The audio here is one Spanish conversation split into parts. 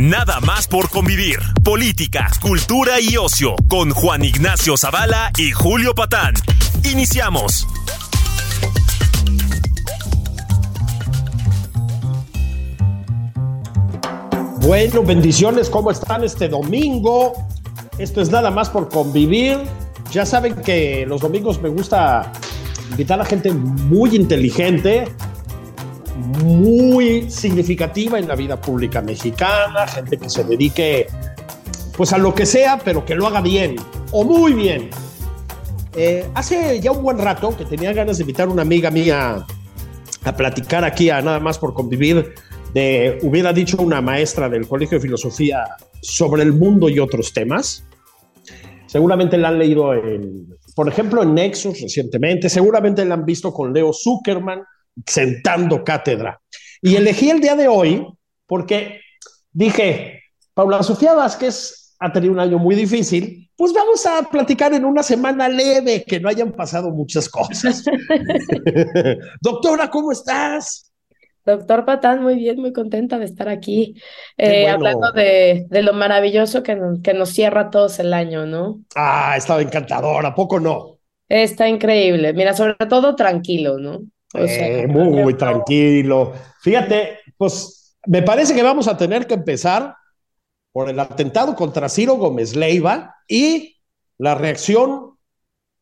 Nada más por convivir. Política, cultura y ocio con Juan Ignacio Zavala y Julio Patán. Iniciamos. Bueno, bendiciones, ¿cómo están este domingo? Esto es nada más por convivir. Ya saben que los domingos me gusta invitar a gente muy inteligente, muy significativa en la vida pública mexicana, gente que se dedique pues a lo que sea, pero que lo haga bien o muy bien. Eh, hace ya un buen rato que tenía ganas de invitar a una amiga mía a platicar aquí a nada más por convivir de, hubiera dicho una maestra del Colegio de Filosofía sobre el mundo y otros temas. Seguramente la han leído, por ejemplo, en Nexus recientemente, seguramente la han visto con Leo Zuckerman sentando cátedra. Y elegí el día de hoy porque dije, Paula Sofía Vázquez ha tenido un año muy difícil, pues vamos a platicar en una semana leve, que no hayan pasado muchas cosas. Doctora, ¿cómo estás? Doctor Patán, muy bien, muy contenta de estar aquí, eh, hablando de, de, lo maravilloso que nos, que nos cierra todos el año, ¿no? Ah, estaba encantador, ¿a poco no? Está increíble, mira, sobre todo tranquilo, ¿no? Eh, muy, muy tranquilo. Fíjate, pues me parece que vamos a tener que empezar por el atentado contra Ciro Gómez Leiva y la reacción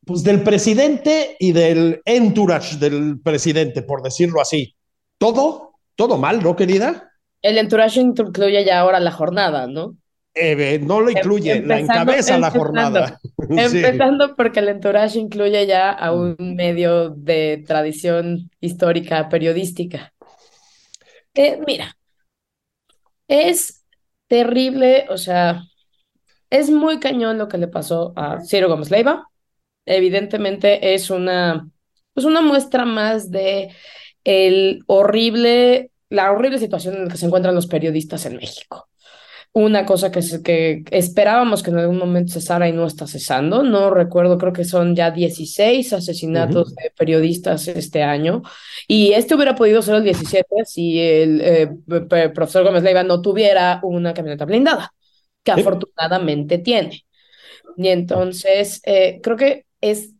pues, del presidente y del entourage del presidente, por decirlo así. Todo, todo mal, ¿no, querida? El entourage incluye ya ahora la jornada, ¿no? Eh, no lo incluye, la encabeza la jornada. Empezando porque el entourage incluye ya a un medio de tradición histórica periodística. Eh, mira, es terrible, o sea, es muy cañón lo que le pasó a Ciro Gómez Leiva. Evidentemente es una, pues una muestra más de el horrible, la horrible situación en la que se encuentran los periodistas en México. Una cosa que, que esperábamos que en algún momento cesara y no está cesando. No recuerdo, creo que son ya 16 asesinatos de periodistas este año. Y este hubiera podido ser el 17 si el eh, profesor Gómez Leiva no tuviera una camioneta blindada, que afortunadamente tiene. Y entonces, eh, creo que es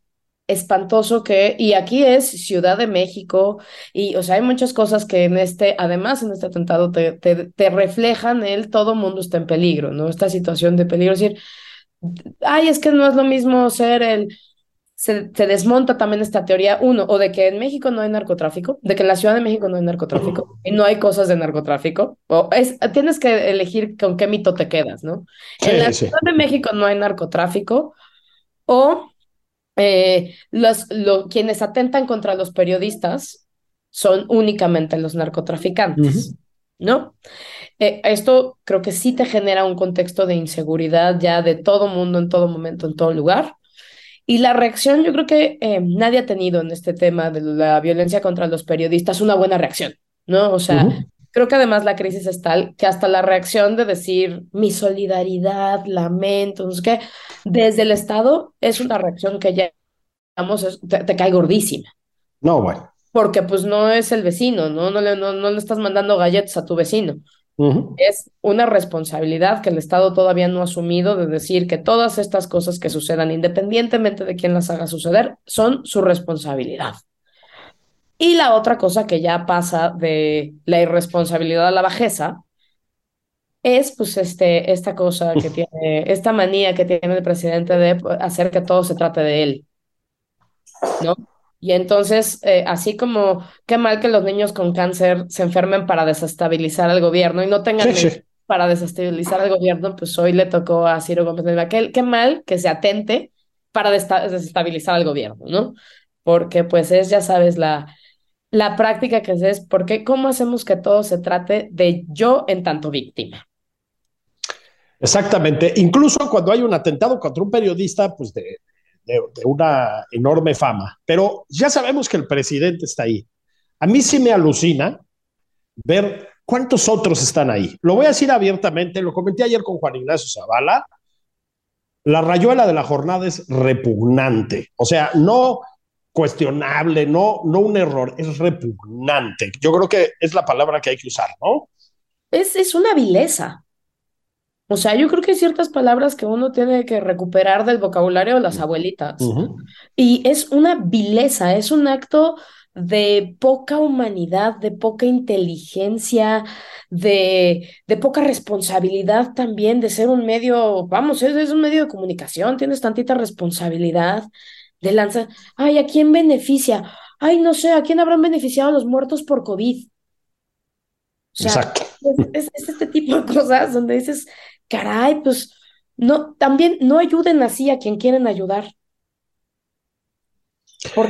espantoso que, y aquí es Ciudad de México, y o sea, hay muchas cosas que en este, además en este atentado te, te, reflejan el todo mundo está en peligro, ¿no? Esta situación de peligro, es decir, ay, es que no es lo mismo ser el, se, se, desmonta también esta teoría, uno, o de que en México no hay narcotráfico, de que en la Ciudad de México no hay narcotráfico, y no hay cosas de narcotráfico, o es, tienes que elegir con qué mito te quedas, ¿no? en la Ciudad de México no hay narcotráfico, o eh, los, quienes atentan contra los periodistas son únicamente los narcotraficantes, ¿no? Eh, esto creo que sí te genera un contexto de inseguridad ya de todo mundo, en todo momento, en todo lugar. Y la reacción, yo creo que eh, nadie ha tenido en este tema de la violencia contra los periodistas una buena reacción, ¿no? O sea, creo que además la crisis es tal que hasta la reacción de decir mi solidaridad, lamento, no sé qué, desde el Estado es una reacción que ya, digamos, te, cae gordísima. No, bueno. Porque pues no es el vecino, ¿no? No le, no, no le estás mandando galletas a tu vecino. Es una responsabilidad que el Estado todavía no ha asumido de decir que todas estas cosas que sucedan, independientemente de quién las haga suceder, son su responsabilidad. Y la otra cosa que ya pasa de la irresponsabilidad a la bajeza es pues este, esta cosa que tiene, esta manía que tiene el presidente de hacer que todo se trate de él, ¿no? Y entonces, eh, así como qué mal que los niños con cáncer se enfermen para desestabilizar al gobierno y no tengan para desestabilizar al gobierno, pues hoy le tocó a Ciro Gómez de qué mal que se atente para desestabilizar al gobierno, ¿no? Porque pues es, ya sabes, la, la práctica que es, porque ¿cómo hacemos que todo se trate de yo en tanto víctima? Exactamente. Incluso cuando hay un atentado contra un periodista, pues de, de, una enorme fama. Pero ya sabemos que el presidente está ahí. A mí sí me alucina ver cuántos otros están ahí. Lo voy a decir abiertamente, lo comenté ayer con Juan Ignacio Zavala. La rayuela de la jornada es repugnante. O sea, no cuestionable, no, no un error, es repugnante. Yo creo que es la palabra que hay que usar, ¿no? Es, es una vileza. O sea, yo creo que hay ciertas palabras que uno tiene que recuperar del vocabulario de las abuelitas. Y es una vileza, es un acto de poca humanidad, de poca inteligencia, de, de poca responsabilidad también de ser un medio, vamos, es, es un medio de comunicación, tienes tantita responsabilidad de lanzar, ay, ¿a quién beneficia? Ay, no sé, ¿a quién habrán beneficiado los muertos por COVID? O sea, Exacto. Es, este tipo de cosas donde dices, caray, pues no, también no ayuden así a quien quieren ayudar.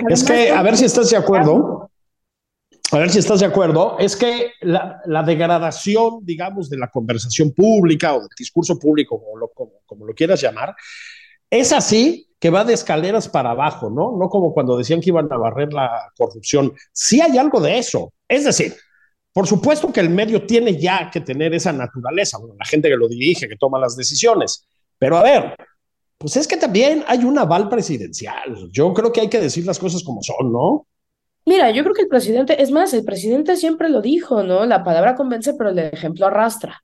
es que, a ver si estás de acuerdo, a ver si estás de acuerdo, es que la, la degradación, digamos, de la conversación pública o del discurso público, como lo, como, como lo quieras llamar, es así que va de escaleras para abajo, ¿no? No como cuando decían que iban a barrer la corrupción. Sí hay algo de eso. Es decir, por supuesto que el medio tiene ya que tener esa naturaleza, bueno, la gente que lo dirige, que toma las decisiones. Pero a ver, pues es que también hay un aval presidencial. Yo creo que hay que decir las cosas como son, ¿no? Mira, yo creo que el presidente, es más, el presidente siempre lo dijo, ¿no? La palabra convence, pero el ejemplo arrastra.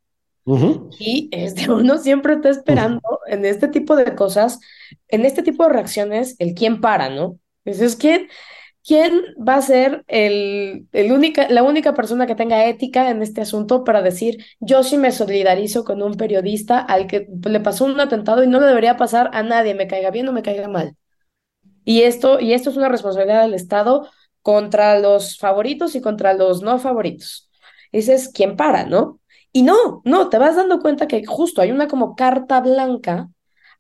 Y este, uno siempre está esperando en este tipo de cosas, en este tipo de reacciones, el quién para, ¿no? Entonces, ¿quién, quién va a ser el, el única, la única persona que tenga ética en este asunto para decir, yo sí me solidarizo con un periodista al que le pasó un atentado y no le debería pasar a nadie, me caiga bien o me caiga mal? Y esto, y esto es una responsabilidad del Estado contra los favoritos y contra los no favoritos. Ese es quién para, ¿no? Y no, no, te vas dando cuenta que justo hay una como carta blanca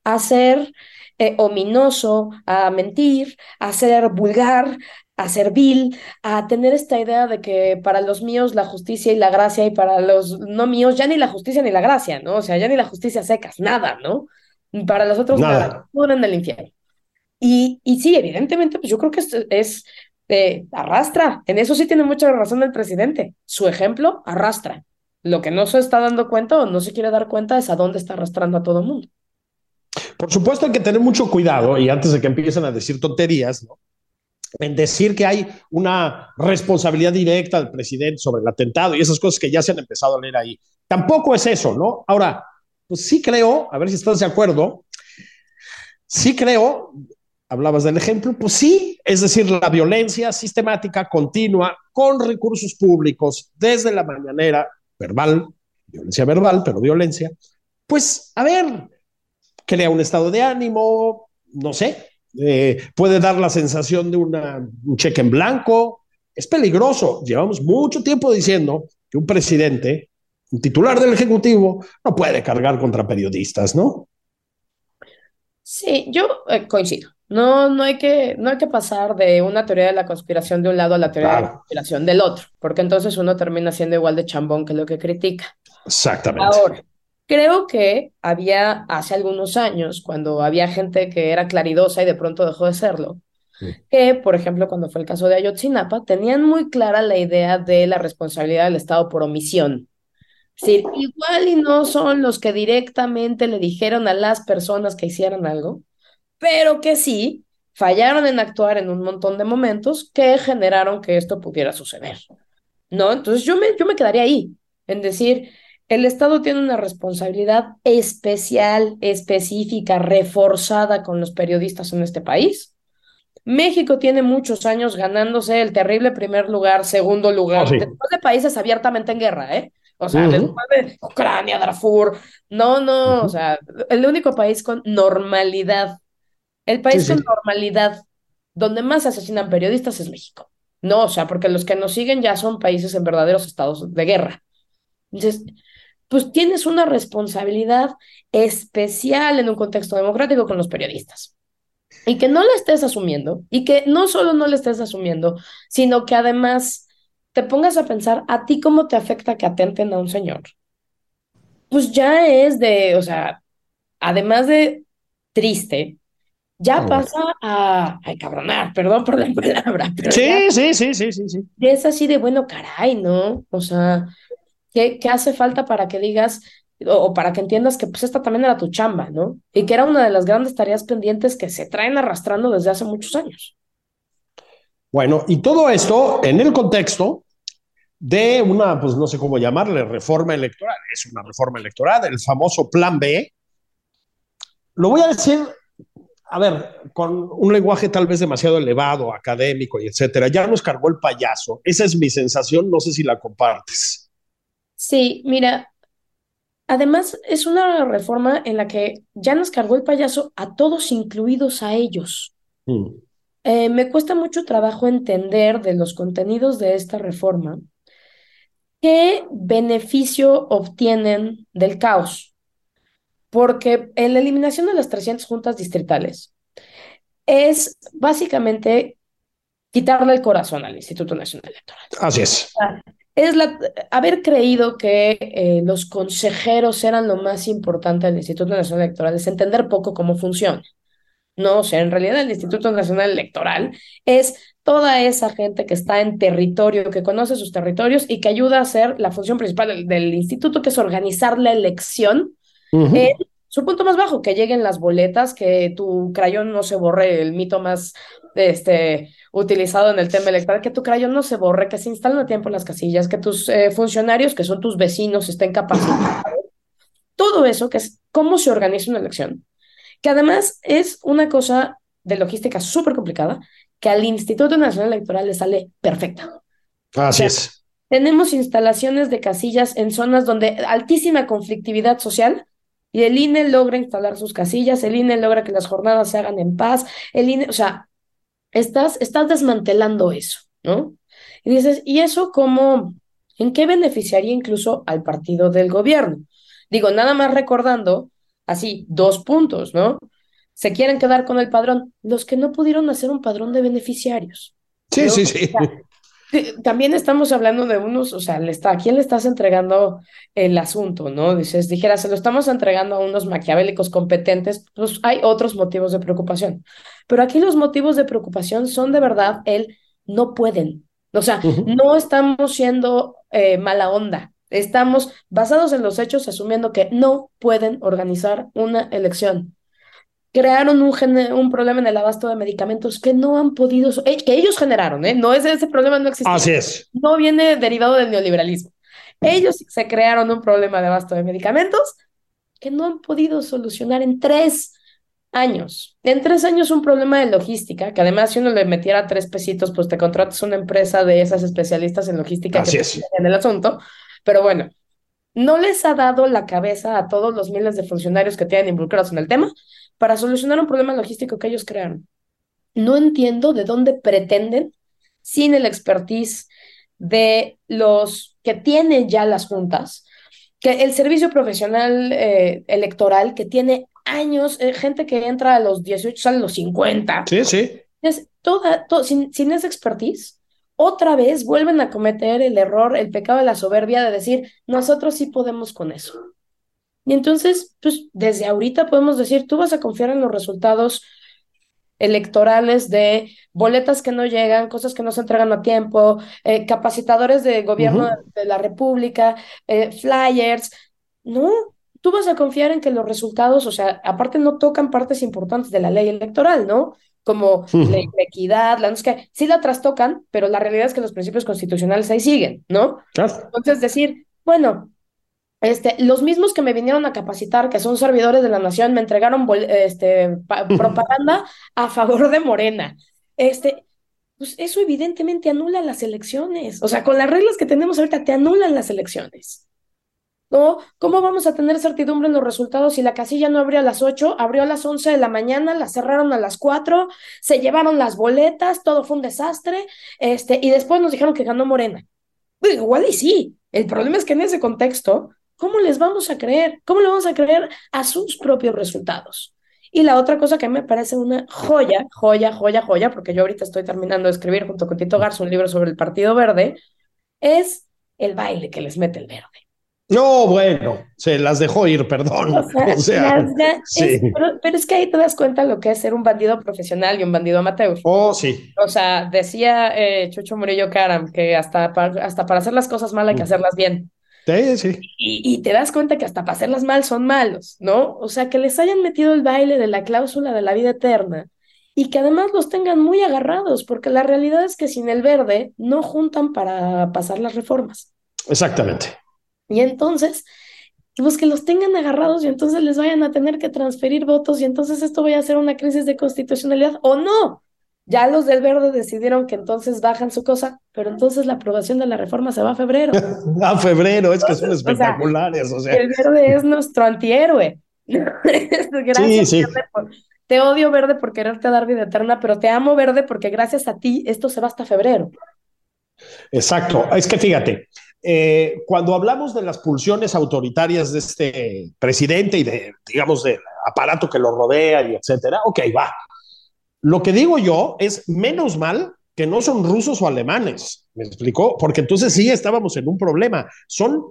a ser eh, ominoso, a mentir, a ser vulgar, a ser vil, a tener esta idea de que para los míos la justicia y la gracia y para los no míos ya ni la justicia ni la gracia, ¿no? O sea, ya ni la justicia secas, nada, ¿no? Para los otros nada, nada en el infierno. Y, y sí, evidentemente, pues yo creo que es, es eh, arrastra. En eso sí tiene mucha razón el presidente. Su ejemplo arrastra. Lo que no se está dando cuenta o no se quiere dar cuenta es a dónde está arrastrando a todo el mundo. Por supuesto hay que tener mucho cuidado y antes de que empiecen a decir tonterías, ¿no? en decir que hay una responsabilidad directa del presidente sobre el atentado y esas cosas que ya se han empezado a leer ahí. Tampoco es eso, ¿no? Ahora, pues sí creo, a ver si estás de acuerdo, sí creo, hablabas del ejemplo, pues sí, es decir, la violencia sistemática, continua, con recursos públicos, desde la mañanera, verbal, violencia verbal, pero violencia, pues a ver, crea un estado de ánimo, no sé, eh, puede dar la sensación de un cheque en blanco, es peligroso. Llevamos mucho tiempo diciendo que un presidente, un titular del Ejecutivo, no puede cargar contra periodistas, ¿no? Sí, yo eh, coincido. No, no hay que, no hay que pasar de una teoría de la conspiración de un lado a la teoría de la conspiración del otro, porque entonces uno termina siendo igual de chambón que lo que critica. Exactamente. Ahora, creo que había hace algunos años, cuando había gente que era claridosa y de pronto dejó de serlo, que, por ejemplo, cuando fue el caso de Ayotzinapa, tenían muy clara la idea de la responsabilidad del Estado por omisión. Es decir, igual y no son los que directamente le dijeron a las personas que hicieran algo, pero que sí fallaron en actuar en un montón de momentos que generaron que esto pudiera suceder. ¿No? Entonces yo me, yo me quedaría ahí, en decir, el Estado tiene una responsabilidad especial, específica, reforzada con los periodistas en este país. México tiene muchos años ganándose el terrible primer lugar, segundo lugar, oh, después de países abiertamente en guerra, ¿eh? O sea, después de Ucrania, Darfur, no, no, o sea, el único país con normalidad el país con normalidad donde más asesinan periodistas es México. No, o sea, porque los que nos siguen ya son países en verdaderos estados de guerra. Entonces, pues tienes una responsabilidad especial en un contexto democrático con los periodistas. y que no la estés asumiendo y que no solo no la estés asumiendo, sino que además te pongas a pensar a ti cómo te afecta que atenten a un señor. Pues ya es de, o sea, además de triste, ya pasa a, a cabronar, perdón por la palabra. sí, sí, sí, sí, sí, sí. Es así de, bueno, caray, ¿no? O sea, ¿qué, qué hace falta para que digas, o, para que entiendas que pues esta también era tu chamba, ¿no? Y que era una de las grandes tareas pendientes que se traen arrastrando desde hace muchos años. Bueno, y todo esto en el contexto de una, pues no sé cómo llamarle, reforma electoral. Es una reforma electoral, el famoso Plan B. Lo voy a decir, a ver, con un lenguaje tal vez demasiado elevado, académico y etcétera. Ya nos cargó el payaso. Esa es mi sensación, no sé si la compartes. Sí, mira, Además, es una reforma en la que ya nos cargó el payaso a todos, incluidos a ellos. Mm. Eh, me cuesta mucho trabajo entender de los contenidos de esta reforma qué beneficio obtienen del caos. Porque en la eliminación de las 300 juntas distritales es básicamente quitarle el corazón al Instituto Nacional Electoral. Así es es la, haber creído que eh, los consejeros eran lo más importante del Instituto Nacional Electoral, es entender poco cómo funciona. No, o sea, en realidad el Instituto Nacional Electoral es toda esa gente que está en territorio, que conoce sus territorios y que ayuda a hacer la función principal del, instituto, que es organizar la elección en su punto más bajo, que lleguen las boletas, que tu crayón no se borre, el mito más este, utilizado en el tema electoral, que tu crayón no se borre, que se instalen a tiempo las casillas, que tus eh, funcionarios, que son tus vecinos, estén capacitados. Todo eso, que es cómo se organiza una elección, que además es una cosa de logística súper complicada, que al Instituto Nacional Electoral le sale perfecta. Así es. Tenemos instalaciones de casillas en zonas donde altísima conflictividad social, y el INE logra instalar sus casillas, el INE logra que las jornadas se hagan en paz, el INE, o sea, estás, estás desmantelando eso, ¿no? Y dices, ¿y eso cómo, en qué beneficiaría incluso al partido del gobierno? Digo, nada más recordando, así, dos puntos, ¿no? Se quieren quedar con el padrón, los que no pudieron hacer un padrón de beneficiarios. Sí, sí, sí. También estamos hablando de unos, o sea, le está, ¿a quién le estás entregando el asunto, no? Dices, dijera, se lo estamos entregando a unos maquiavélicos competentes, pues hay otros motivos de preocupación. Pero aquí los motivos de preocupación son de verdad el no pueden. O sea, no estamos siendo eh, mala onda. Estamos basados en los hechos asumiendo que no pueden organizar una elección crearon un, un problema en el abasto de medicamentos que no han podido, eh, que ellos generaron, ¿eh? No es ese problema, no existe. Así es. No viene derivado del neoliberalismo. Ellos se crearon un problema de abasto de medicamentos que no han podido solucionar en tres años. En tres años un problema de logística, que además si uno le metiera tres pesitos, pues te contratas una empresa de esas especialistas en logística Así es. en el asunto. Pero bueno, no les ha dado la cabeza a todos los miles de funcionarios que tienen involucrados en el tema para solucionar un problema logístico que ellos crearon. No entiendo de dónde pretenden, sin el expertise de los que tienen ya las juntas, que el servicio profesional eh, electoral que tiene años, eh, gente que entra a los 18, sale a los 50. Sí, sí. Es toda, sin, sin esa expertise, otra vez vuelven a cometer el error, el pecado de la soberbia de decir, nosotros sí podemos con eso. Y entonces, pues desde ahorita podemos decir, tú vas a confiar en los resultados electorales de boletas que no llegan, cosas que no se entregan a tiempo, eh, capacitadores de gobierno de la República, eh, flyers. No, tú vas a confiar en que los resultados, o sea, aparte no tocan partes importantes de la ley electoral, ¿no? Como la, equidad, la no es que sí la trastocan, pero la realidad es que los principios constitucionales ahí siguen, ¿no? Entonces decir, bueno, este, los mismos que me vinieron a capacitar, que son servidores de la nación, me entregaron este, propaganda a favor de Morena. Este, pues eso evidentemente anula las elecciones. O sea, con las reglas que tenemos ahorita te anulan las elecciones. ¿No? ¿Cómo vamos a tener certidumbre en los resultados si la casilla no abrió a las 8, abrió a las 11 de la mañana, la cerraron a las 4, se llevaron las boletas, todo fue un desastre, este, y después nos dijeron que ganó Morena? Pues igual y sí. El problema es que en ese contexto ¿cómo les vamos a creer? ¿Cómo le vamos a creer a sus propios resultados? Y la otra cosa que me parece una joya, joya, joya, joya, porque yo ahorita estoy terminando de escribir junto con Tito Garza un libro sobre el Partido Verde, es el baile que les mete el verde. No, bueno, se las dejó ir, perdón. O sea, sí. pero, es que ahí te das cuenta lo que es ser un bandido profesional y un bandido amateur. Oh, sí. O sea, decía eh, Chucho Murillo Caram que hasta para, hasta para hacer las cosas mal hay que mm. hacerlas bien. Sí, sí. Y, te das cuenta que hasta para hacerlas mal son malos, ¿no? O sea, que les hayan metido el baile de la cláusula de la vida eterna y que además los tengan muy agarrados, porque la realidad es que sin el verde no juntan para pasar las reformas. Exactamente. Y entonces, pues que los tengan agarrados y entonces les vayan a tener que transferir votos y entonces esto vaya a ser una crisis de constitucionalidad o no. Ya los del verde decidieron que entonces bajan su cosa, pero entonces la aprobación de la reforma se va a febrero. a febrero, es que son espectaculares. O sea, El verde es nuestro antihéroe. Gracias, sí, sí. te odio verde por quererte dar vida eterna, pero te amo verde porque gracias a ti esto se va hasta febrero. Exacto. Es que fíjate, eh, cuando hablamos de las pulsiones autoritarias de este presidente y de, digamos, del aparato que lo rodea y etcétera, ok, va. Lo que digo yo es menos mal que no son rusos o alemanes, ¿me explicó? Porque entonces sí estábamos en un problema. Son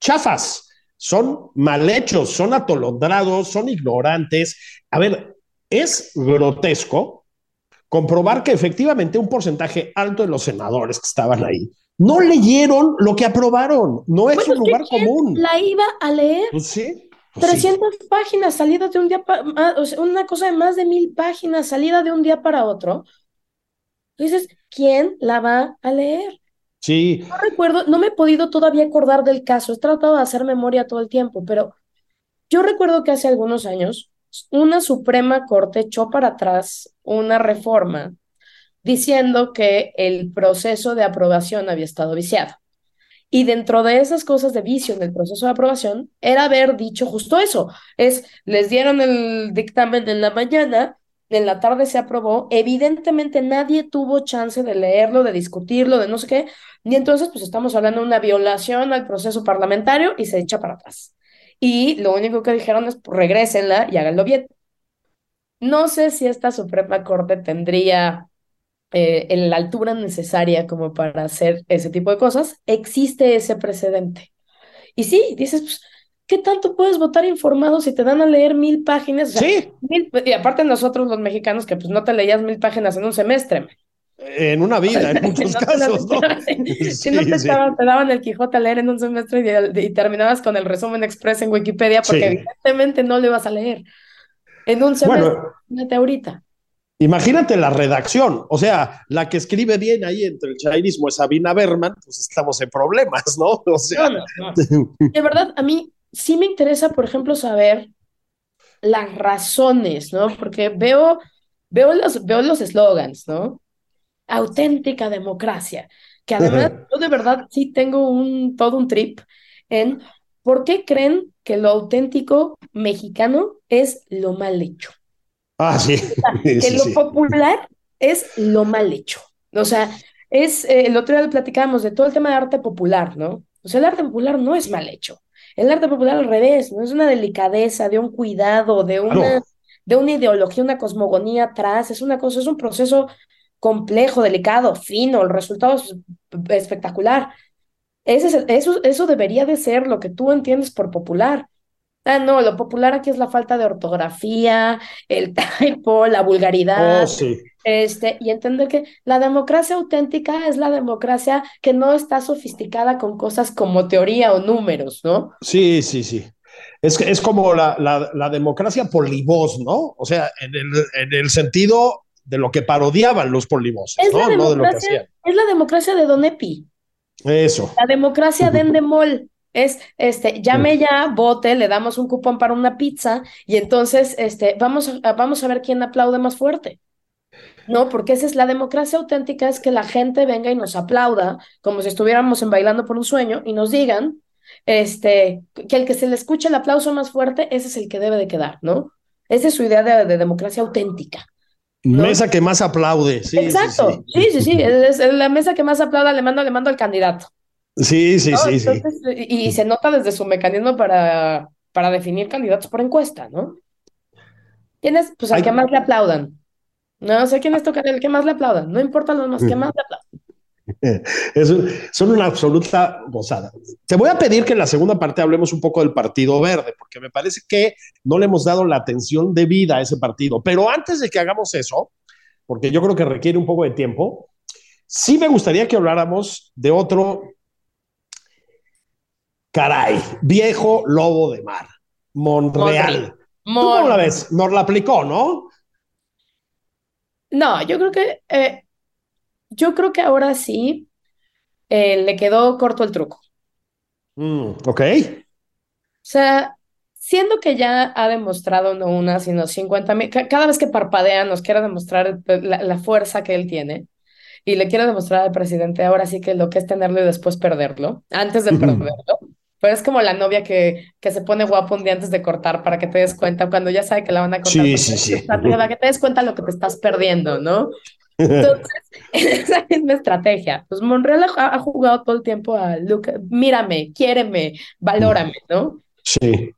chafas, son mal hechos, son atolondrados, son ignorantes. A ver, es grotesco comprobar que efectivamente un porcentaje alto de los senadores que estaban ahí no leyeron lo que aprobaron. No es un lugar común. La iba a leer. Pues sí. 300 pues páginas salidas de un día para o sea, una cosa de más de mil páginas salida de un día para otro. Dices, ¿quién la va a leer? Sí. No recuerdo, no me he podido todavía acordar del caso. He tratado de hacer memoria todo el tiempo, pero yo recuerdo que hace algunos años una Suprema Corte echó para atrás una reforma diciendo que el proceso de aprobación había estado viciado. Y dentro de esas cosas de vicio en el proceso de aprobación era haber dicho justo eso. Es, les dieron el dictamen en la mañana, en la tarde se aprobó, evidentemente nadie tuvo chance de leerlo, de discutirlo, de no sé qué, y entonces pues estamos hablando de una violación al proceso parlamentario y se echa para atrás. Y lo único que dijeron es, pues, regrésenla y háganlo bien. No sé si esta Suprema Corte tendría eh, en la altura necesaria como para hacer ese tipo de cosas, existe ese precedente. Y sí, dices, pues, ¿qué tanto puedes votar informado si te dan a leer mil páginas? sí. y aparte nosotros los mexicanos que pues no te leías mil páginas en un semestre. En una vida, en muchos casos, ¿no? si no te, te, daban el Quijote a leer en un semestre y, terminabas con el resumen express en Wikipedia porque evidentemente no lo ibas a leer. En un semestre, bueno, ahorita. Imagínate la redacción, o sea, la que escribe bien ahí entre el chairismo es Sabina Berman, pues estamos en problemas, ¿no? O sea, de verdad, a mí sí me interesa, por ejemplo, saber las razones, ¿no? Porque veo, veo los, veo los eslogans, ¿no? Auténtica democracia, que además yo de verdad sí tengo un, todo un trip en por qué creen que lo auténtico mexicano es lo mal hecho. Ah, sí. que lo popular es lo mal hecho. O sea, es, eh, el otro día platicábamos de todo el tema de arte popular, ¿no? O sea, el arte popular no es mal hecho. El arte popular al revés, no es una delicadeza, de un cuidado, de una, de una ideología, una cosmogonía atrás, es una cosa, es un proceso complejo, delicado, fino, el resultado es espectacular. Ese eso, eso debería de ser lo que tú entiendes por popular. Ah, no, lo popular aquí es la falta de ortografía, el typo, la vulgaridad. Oh, sí. Este, y entender que la democracia auténtica es la democracia que no está sofisticada con cosas como teoría o números, ¿no? Sí, sí, sí. Es, es como la, la, democracia polivoz, ¿no? O sea, en el, en el sentido de lo que parodiaban los polivos, ¿no? no de lo que hacían. Es la democracia de Don Epi. Eso. La democracia de Endemol es, este, llame ya, vote, le damos un cupón para una pizza y entonces, este, vamos a, vamos a ver quién aplaude más fuerte. No, porque esa es la democracia auténtica, es que la gente venga y nos aplauda como si estuviéramos en bailando por un sueño y nos digan, este, que el que se le escuche el aplauso más fuerte, ese es el que debe de quedar, ¿no? Esa es su idea de, democracia auténtica. Mesa que más aplaude, sí. Exacto, sí, sí, sí, Es, la mesa que más aplauda, le mando, le mando al candidato. Sí, sí, sí, sí. Y, se nota desde su mecanismo para, para definir candidatos por encuesta, ¿no? ¿Quién es? Pues al que más le aplaudan. No sé quién es tocar el que más le aplaudan. No importa los más, que más le aplaudan. Es, son una absoluta gozada. Te voy a pedir que en la segunda parte hablemos un poco del Partido Verde, porque me parece que no le hemos dado la atención debida a ese partido. Pero antes de que hagamos eso, porque yo creo que requiere un poco de tiempo, sí me gustaría que habláramos de otro, caray, viejo lobo de mar, Monreal. ¿Tú cómo la ves? Nos la aplicó, ¿no? No, yo creo que, eh, yo creo que ahora sí eh, le quedó corto el truco. Mm, ok. O sea, siendo que ya ha demostrado no una, sino 50 mil, cada vez que parpadea nos quiere demostrar la, la, fuerza que él tiene y le quiere demostrar al presidente ahora sí que lo que es tenerlo y después perderlo, antes de perderlo. Pero es como la novia que, que se pone guapo un día antes de cortar para que te des cuenta, cuando ya sabe que la van a cortar. Sí, sí, sí. Para que te des cuenta lo que te estás perdiendo, ¿no? Entonces, esa es mi estrategia. Pues Monreal ha, ha jugado todo el tiempo a, look, mírame, quiéreme, valórame, ¿no? Sí.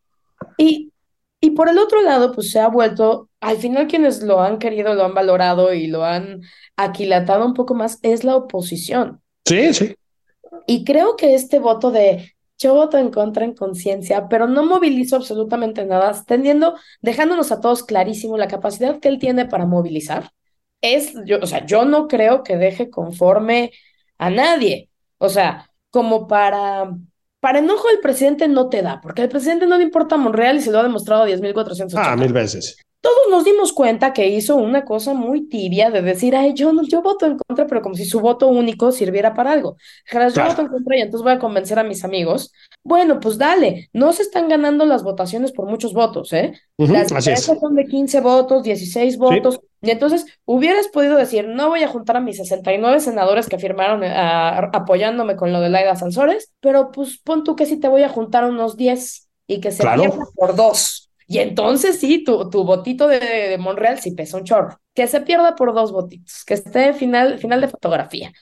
Y, y por el otro lado, pues se ha vuelto, al final quienes lo han querido, lo han valorado y lo han aquilatado un poco más, es la oposición. Sí, sí. Y creo que este voto de yo voto en contra en conciencia, pero no movilizo absolutamente nada, tendiendo, dejándonos a todos clarísimo la capacidad que él tiene para movilizar. Es, yo, o sea, yo no creo que deje conforme a nadie. O sea, como para, para enojo del presidente no te da, porque al presidente no le importa Monreal y se lo ha demostrado 10.480. Ah, mil veces todos nos dimos cuenta que hizo una cosa muy tibia de decir, ay, yo, no, yo voto en contra, pero como si su voto único sirviera para algo. Claro. Yo voto en contra y entonces voy a convencer a mis amigos. Bueno, pues dale, no se están ganando las votaciones por muchos votos, ¿eh? Uh -huh, las son de 15 votos, 16 votos. Sí. Y entonces hubieras podido decir, no voy a juntar a mis 69 senadores que firmaron a, apoyándome con lo de Laida Sansores, pero pues pon tú que sí te voy a juntar unos 10 y que se Claro. pierda por dos. Y entonces sí, tu, tu votito de, de Monreal sí pesa un chorro. Que se pierda por dos votitos, que esté final, final de fotografía.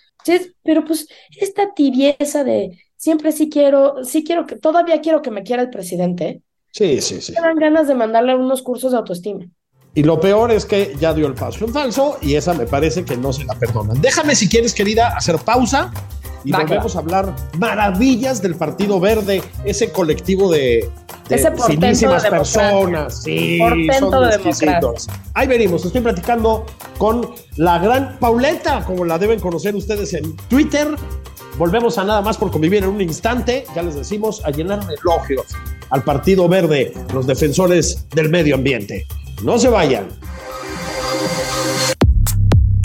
Pero pues esta tibieza de siempre sí quiero, sí quiero que, todavía quiero que me quiera el presidente, Sí, sí, sí. me dan ganas de mandarle unos cursos de autoestima. Y lo peor es que ya dio el paso en falso y esa me parece que no se la perdonan. Déjame, si quieres, querida, hacer pausa y volvemos a hablar maravillas del Partido Verde, ese colectivo de, de Ese finísimas de personas. Sí, Portento son de exquisitos. Ahí venimos, estoy platicando con la gran Pauleta, como la deben conocer ustedes en Twitter. Volvemos a nada más por convivir en un instante. Ya les decimos a llenar de elogios al Partido Verde, los defensores del medio ambiente. No se vayan.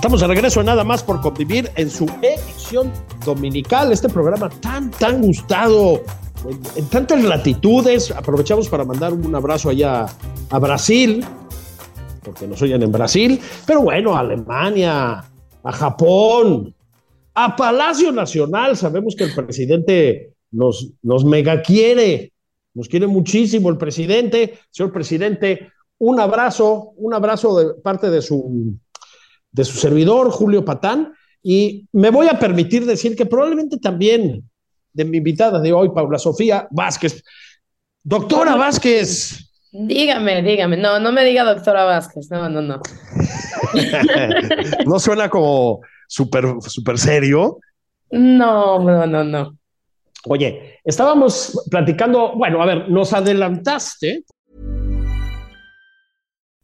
Estamos de regreso nada más por convivir en su edición dominical, este programa tan, tan gustado en, en tantas latitudes. Aprovechamos para mandar un abrazo allá a Brasil, porque nos oyen en Brasil, pero bueno, a Alemania, a Japón, a Palacio Nacional. Sabemos que el presidente nos, nos mega quiere, nos quiere muchísimo el presidente. Señor presidente, un abrazo, un abrazo de parte de su de su servidor, Julio Patán, y me voy a permitir decir que probablemente también de mi invitada de hoy, Paula Sofía Vázquez. Doctora Vázquez. Dígame, dígame. No, no me diga doctora Vázquez. No, no, no. no suena como súper super serio. No, no, no, no. Oye, estábamos platicando, bueno, a ver, nos adelantaste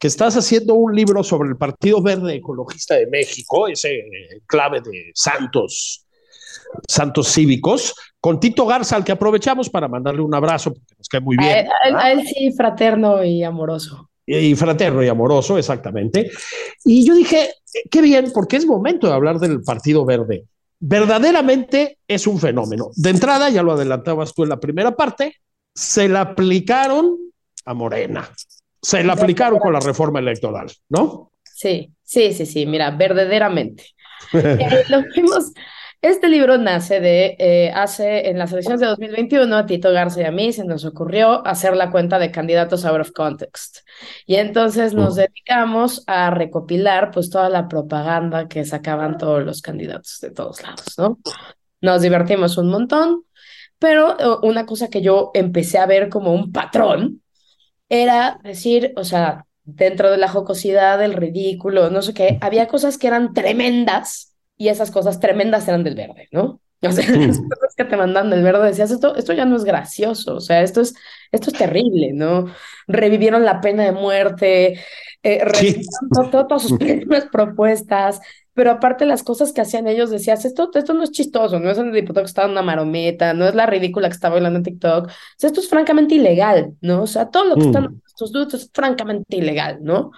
que estás haciendo un libro sobre el Partido Verde Ecologista de México, ese clave de Santos, Santos Cívicos, con Tito Garza, al que aprovechamos para mandarle un abrazo, porque nos cae muy bien. A, él, sí, fraterno y amoroso. Y fraterno y amoroso, exactamente. Y yo dije, qué bien, porque es momento de hablar del Partido Verde. Verdaderamente es un fenómeno. De entrada, ya lo adelantabas tú en la primera parte, se la aplicaron a Morena se la aplicaron con la reforma electoral, ¿no? Sí, sí, sí, sí, mira, verdaderamente. Eh, lo vimos, este libro nace de, eh, hace, en las elecciones de 2021, a Tito Garza y a mí se nos ocurrió hacer la cuenta de candidatos out of context. Y entonces nos mm. dedicamos a recopilar pues toda la propaganda que sacaban todos los candidatos de todos lados, ¿no? Nos divertimos un montón, pero una cosa que yo empecé a ver como un patrón era decir, o sea, dentro de la jocosidad, del ridículo, no sé qué, había cosas que eran tremendas y esas cosas tremendas eran del verde, ¿no? O sea, las cosas que te mandan del verde decías, esto, esto ya no es gracioso, o sea, esto es, esto es terrible, ¿no? Revivieron la pena de muerte, eh, todas sus primeras propuestas, pero aparte las cosas que hacían ellos decías, esto, esto no es chistoso, no es el diputado que estaba en una marometa, no es la ridícula que estaba bailando en TikTok, o sea, esto es francamente ilegal, ¿no? O sea, todo lo que están mm. estos dudes es francamente ilegal, ¿no?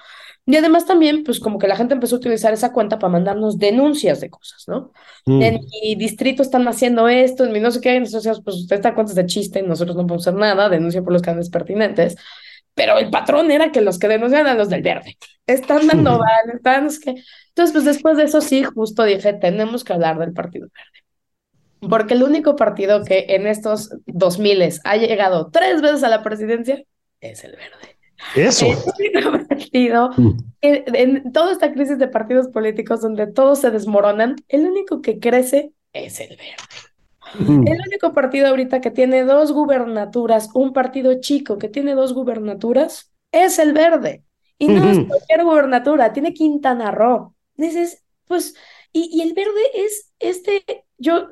Y además también, pues como que la gente empezó a utilizar esa cuenta para mandarnos denuncias de cosas, ¿no? Mm. En mi distrito están haciendo esto, en mi no sé qué, nosotros, pues usted está cuentas de chiste, nosotros no podemos hacer nada, denuncia por los canales pertinentes pero el patrón era que los que denuncian a los del verde. Están dando mal, están... que... Entonces, pues después de eso sí, justo dije, tenemos que hablar del Partido Verde. Porque el único partido que en estos 2000 ha llegado tres veces a la presidencia es el Verde. Eso. Único partido, mm. en toda esta crisis de partidos políticos donde todos se desmoronan, el único que crece es el Verde. El único partido ahorita que tiene dos gubernaturas, un partido chico que tiene dos gubernaturas, es el verde. Y no es cualquier gubernatura, tiene Quintana Roo. Dices, pues, y, el verde es este, yo,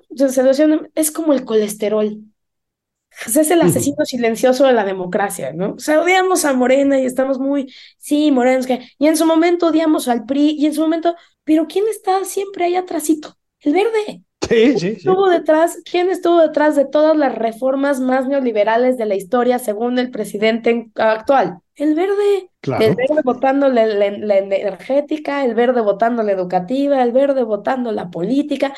es como el colesterol. Es el asesino silencioso de la democracia, ¿no? O sea, odiamos a Morena y estamos muy, sí, Morena, que, y en su momento odiamos al PRI, y en su momento, pero ¿quién está siempre ahí atrásito? El verde. Estuvo detrás, ¿Quién estuvo detrás de todas las reformas más neoliberales de la historia según el presidente actual? El verde. El verde votando la, energética, el verde votando la educativa, el verde votando la política.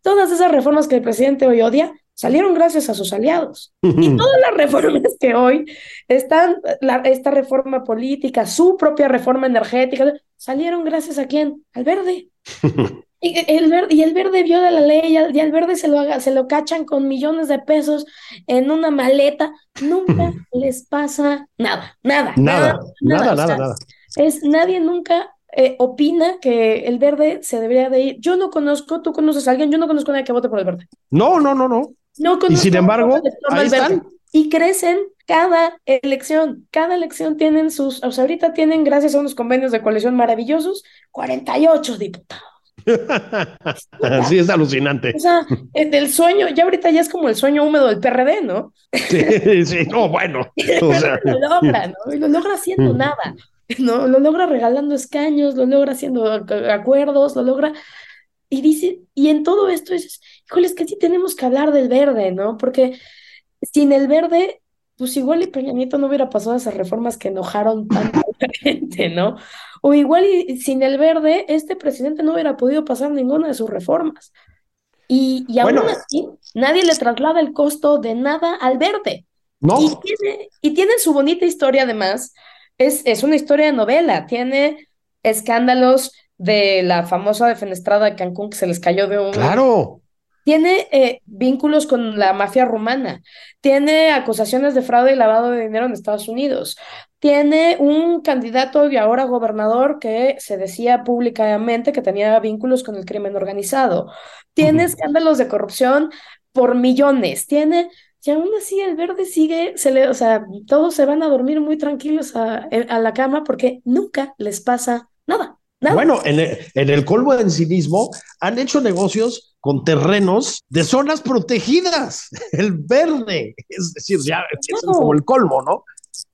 Todas esas reformas que el presidente hoy odia salieron gracias a sus aliados. Y todas las reformas que hoy están, esta reforma política, su propia reforma energética, salieron gracias a quién? Al verde. Y el, verde, y el verde viola la ley, y al, verde se lo, haga, se lo cachan con millones de pesos en una maleta. Nunca les pasa nada, nada. Nada, nada, nada, nada. Es, nadie nunca eh, opina que el verde se debería de ir. Yo no conozco, tú conoces a alguien, yo no conozco a nadie que vote por el verde. No, no, no, no. No y sin embargo, ahí están. Y crecen cada elección, cada elección tienen sus, o sea, ahorita tienen, gracias a unos convenios de coalición maravillosos, 48 diputados. sí, es alucinante. O sea, el sueño, ya ahorita ya es como el sueño húmedo del PRD, ¿no? Sí, sí, no, bueno. lo logra, ¿no? Y lo logra haciendo mm. nada, ¿no? Lo logra regalando escaños, lo logra haciendo acuerdos, lo logra. Y dice, y en todo esto es, híjole, es que sí tenemos que hablar del verde, ¿no? Porque sin el verde, pues igual y Peña Nieto no hubiera pasado esas reformas que enojaron tanto a la gente, ¿no? O igual y sin el verde, este presidente no hubiera podido pasar ninguna de sus reformas. Y, y aún así, nadie le traslada el costo de nada al verde. No. Y tiene, y tiene su bonita historia además. Es, es una historia de novela. Tiene escándalos de la famosa defenestrada de Cancún que se les cayó de un... Claro tiene eh, vínculos con la mafia rumana, tiene acusaciones de fraude y lavado de dinero en Estados Unidos, tiene un candidato y ahora gobernador que se decía públicamente que tenía vínculos con el crimen organizado, tiene escándalos de corrupción por millones, tiene y aún así el verde sigue, se le, o sea, todos se van a dormir muy tranquilos a, a la cama porque nunca les pasa nada. Bueno, en el, en el colmo de cinismo han hecho negocios con terrenos de zonas protegidas, el verde, es decir, ya es como el colmo, ¿no?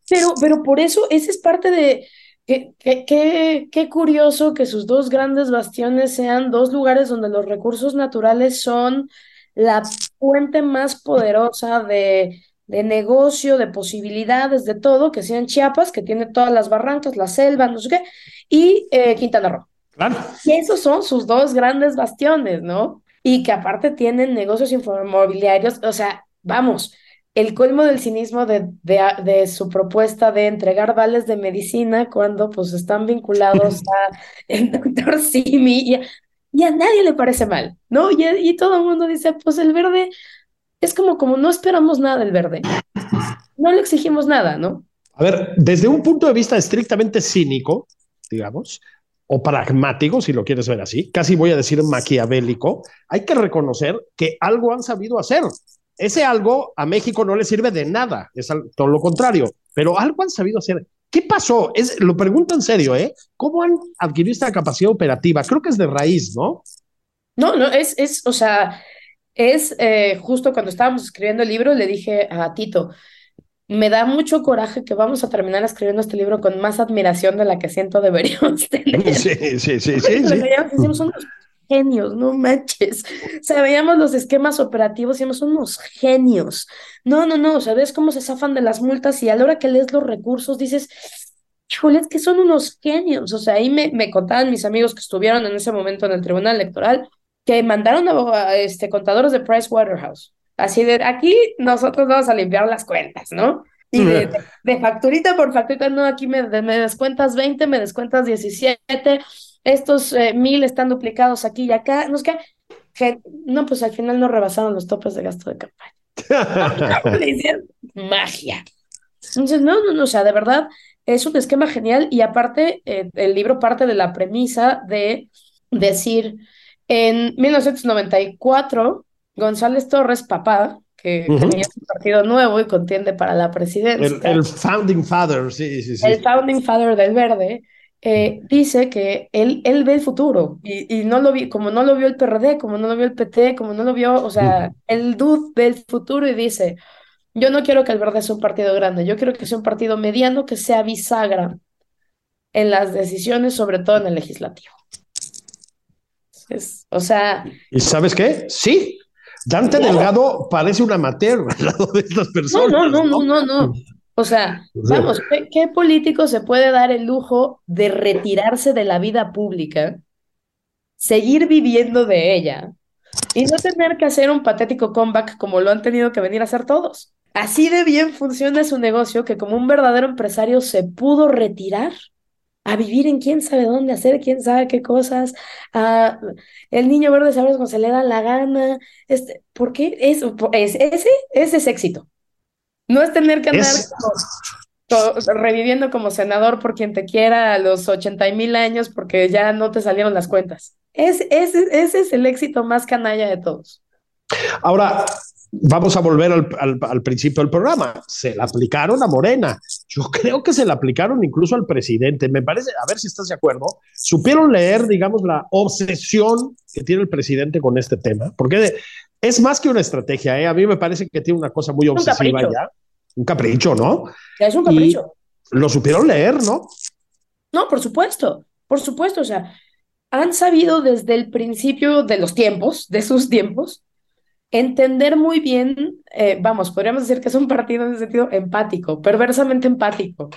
Pero, pero por eso, esa es parte de, Qué, qué, qué, curioso que sus dos grandes bastiones sean dos lugares donde los recursos naturales son la fuente más poderosa de, de negocio, de posibilidades, de todo, que sean Chiapas, que tiene todas las barrancas, la selva, no sé qué, y eh, Quintana Roo. Claro. Y esos son sus dos grandes bastiones, ¿no? Y que aparte tienen negocios inmobiliarios, o sea, vamos, el colmo del cinismo de, de, su propuesta de entregar vales de medicina cuando pues están vinculados a el doctor Simi y a, nadie le parece mal, ¿no? Y, y, todo el mundo dice, pues el verde es como, como no esperamos nada del verde, no le exigimos nada, ¿no? A ver, desde un punto de vista estrictamente cínico, digamos, o pragmático, si lo quieres ver así, casi voy a decir maquiavélico, hay que reconocer que algo han sabido hacer ese algo a México no le sirve de nada, es todo lo contrario, pero algo han sabido hacer. ¿Qué pasó? Es, lo pregunto en serio, ¿eh? ¿Cómo han adquirido esta capacidad operativa? Creo que es de raíz, ¿no? No, no, es, es o sea, es eh, justo cuando estábamos escribiendo el libro, le dije a Tito, me da mucho coraje que vamos a terminar escribiendo este libro con más admiración de la que siento deberíamos tener. Sí, sí, sí, sí. sí. Son genios, no manches. O sea, veíamos los esquemas operativos y son unos genios. No, no, no, o sea, ves cómo se zafan de las multas y a la hora que lees los recursos dices, híjole, es que son unos genios. O sea, ahí me, me contaban mis amigos que estuvieron en ese momento en el tribunal electoral que mandaron a, este, contadores de Price Waterhouse. Así de, aquí nosotros vamos a limpiar las cuentas, ¿no? Y de, de, facturita por facturita, no, aquí me, me descuentas 20, me descuentas 17, estos eh, mil están duplicados aquí y acá, no es que, no, pues al final no rebasaron los topes de gasto de campaña. magia. Entonces, no, no, no, o sea, de verdad es un esquema genial y aparte eh, el libro parte de la premisa de decir, en 1994, González Torres, papá, que tenía un partido nuevo y contiende para la presidencia. El, founding father, sí, sí, sí. El founding father del verde, eh, dice que él, él ve el futuro y, y, no lo vi, como no lo vio el PRD, como no lo vio el PT, como no lo vio, o sea, el dude ve el futuro y dice, yo no quiero que el verde sea un partido grande, yo quiero que sea un partido mediano que sea bisagra en las decisiones, sobre todo en el legislativo. Es, o sea... ¿Y sabes qué? Sí, Dante Delgado parece un amateur al lado de estas personas. no, no, no, no, no. O sea, vamos, ¿qué, político se puede dar el lujo de retirarse de la vida pública, seguir viviendo de ella y no tener que hacer un patético comeback como lo han tenido que venir a hacer todos? Así de bien funciona su negocio que como un verdadero empresario se pudo retirar a vivir en quién sabe dónde, hacer quién sabe qué cosas, a el niño verde sabe cuando se le da la gana, este, ¿por qué? Es, es, ese, ese es éxito. No es tener que andar reviviendo como senador por quien te quiera a los ochenta y mil años porque ya no te salieron las cuentas. Es, ese es el éxito más canalla de todos. Ahora, vamos a volver al, al, principio del programa. Se la aplicaron a Morena. Yo creo que se la aplicaron incluso al presidente. Me parece, a ver si estás de acuerdo, supieron leer, digamos, la obsesión que tiene el presidente con este tema, porque es más que una estrategia. ¿eh? A mí me parece que tiene una cosa muy obsesiva ya un capricho, ¿no? Es un capricho. lo supieron leer, ¿no? No, por supuesto, por supuesto, o sea, han sabido desde el principio de los tiempos, de sus tiempos, entender muy bien, eh, vamos, podríamos decir que es un partido en ese sentido empático, perversamente empático,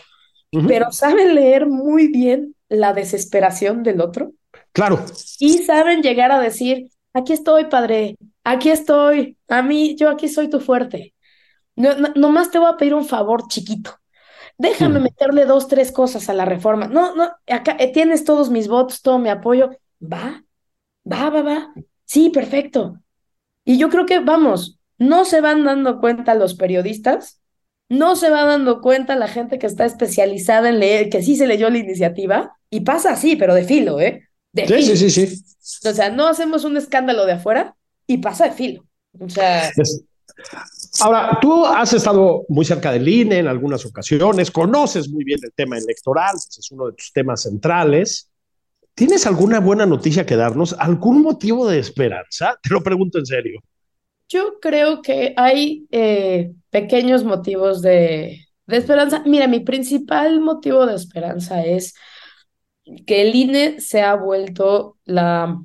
pero saben leer muy bien la desesperación del otro. Claro. Y saben llegar a decir, aquí estoy, padre, aquí estoy, a mí, yo aquí soy tu fuerte. No, nomás te voy a pedir un favor chiquito. Déjame meterle dos, tres cosas a la reforma. No, no, acá eh, tienes todos mis votos, todo mi apoyo. Va, va, va, va. Sí, perfecto. Y yo creo que, vamos, no se van dando cuenta los periodistas, no se va dando cuenta la gente que está especializada en leer, que sí se leyó la iniciativa, y pasa así, pero de filo, ¿eh? De sí, sí, sí, sí. O sea, no hacemos un escándalo de afuera y pasa de filo. O sea. Ahora, tú has estado muy cerca del INE en algunas ocasiones, conoces muy bien el tema electoral, pues, es uno de tus temas centrales. ¿Tienes alguna buena noticia que darnos? ¿Algún motivo de esperanza? Te lo pregunto en serio. Yo creo que hay eh, pequeños motivos de, De esperanza, mira, mi principal motivo de esperanza es que el INE se ha vuelto la,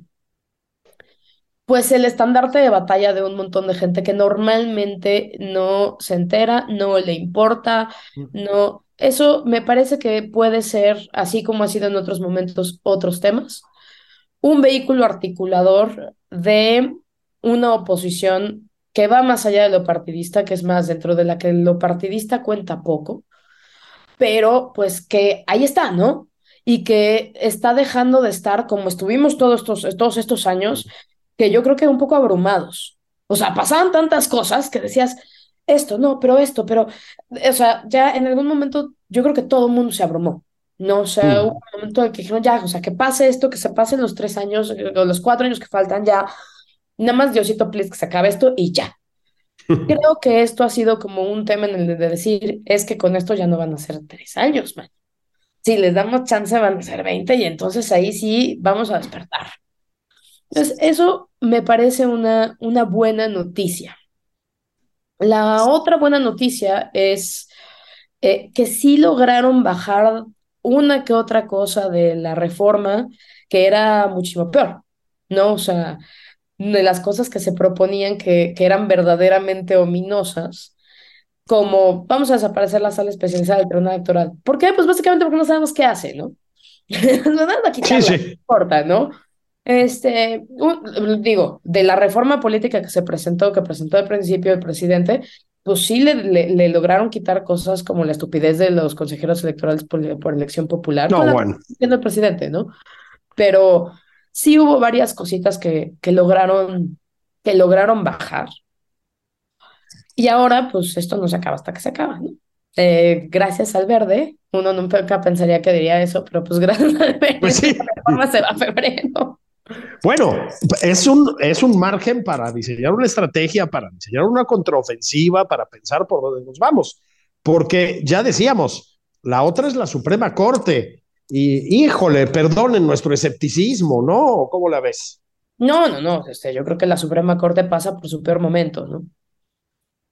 pues el estandarte de batalla de un montón de gente que normalmente no se entera, no le importa, no, eso me parece que puede ser, así como ha sido en otros momentos, otros temas, un vehículo articulador de una oposición que va más allá de lo partidista, que es más dentro de la que lo partidista cuenta poco, pero pues que ahí está, ¿no? Y que está dejando de estar como estuvimos todos estos, todos estos años, que yo creo que un poco abrumados. O sea, pasaban tantas cosas que decías, esto, no, pero esto, pero, o sea, ya en algún momento yo creo que todo el mundo se abrumó. No, o sea, hubo un momento en que dijeron, ya, o sea, que pase esto, que se pasen los tres años, o los cuatro años que faltan, ya, nada más Diosito, please, que se acabe esto y ya. Creo que esto ha sido como un tema en el de decir, es que con esto ya no van a ser tres años, man. Si les damos chance van a ser 20 y entonces ahí sí vamos a despertar. Entonces, eso me parece una, una buena noticia. La otra buena noticia es eh, que sí lograron bajar una que otra cosa de la reforma que era muchísimo peor, ¿no? O sea, de las cosas que se proponían que, que eran verdaderamente ominosas, como vamos a desaparecer la sala especializada del Tribunal Electoral. ¿Por qué? Pues básicamente porque no sabemos qué hace, ¿no? no nada quitarla, sí, sí. no importa, ¿no? Este, digo, de la reforma política que se presentó, que presentó al principio el presidente, pues sí le, le, lograron quitar cosas como la estupidez de los consejeros electorales por, por elección popular. No, bueno. Siendo el presidente, ¿no? Pero sí hubo varias cositas que, que lograron, que lograron bajar. Y ahora, pues esto no se acaba hasta que se acaba, ¿no? Eh, gracias al verde, uno nunca pensaría que diría eso, pero pues gracias al verde, pues sí. la reforma se va a febrero. Bueno, es un, es un margen para diseñar una estrategia, para diseñar una contraofensiva, para pensar por dónde nos vamos. Porque ya decíamos, la otra es la Suprema Corte. Y híjole, perdonen nuestro escepticismo, ¿no? ¿Cómo la ves? No, no, no. Este, yo creo que la Suprema Corte pasa por su peor momento, ¿no?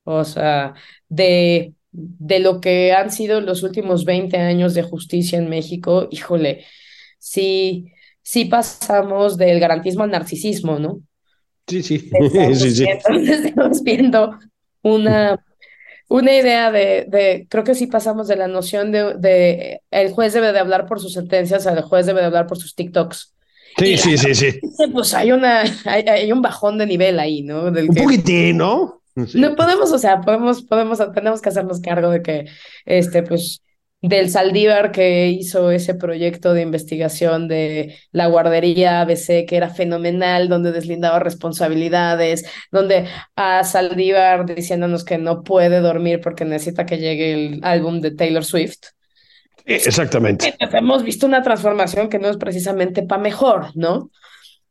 O sea, de, de lo que han sido los últimos 20 años de justicia en México, híjole, sí sí pasamos del garantismo al narcisismo, ¿no? Sí, sí. sí, sí. Entonces estamos viendo una, una idea de, de, creo que sí pasamos de la noción de, de el juez debe de hablar por sus sentencias al juez debe de hablar por sus TikToks. Sí, sí, sí, sí. Pues hay una, hay, hay, un bajón de nivel ahí, ¿no? Del un que, poquitín, ¿no? Sí. No podemos, o sea, podemos, podemos, tenemos que hacernos cargo de que, este, pues, del Saldívar que hizo ese proyecto de investigación de la guardería ABC, que era fenomenal, donde deslindaba responsabilidades, donde a Saldívar diciéndonos que no puede dormir porque necesita que llegue el álbum de Taylor Swift. Exactamente. Hemos visto una transformación que no es precisamente para mejor, ¿no?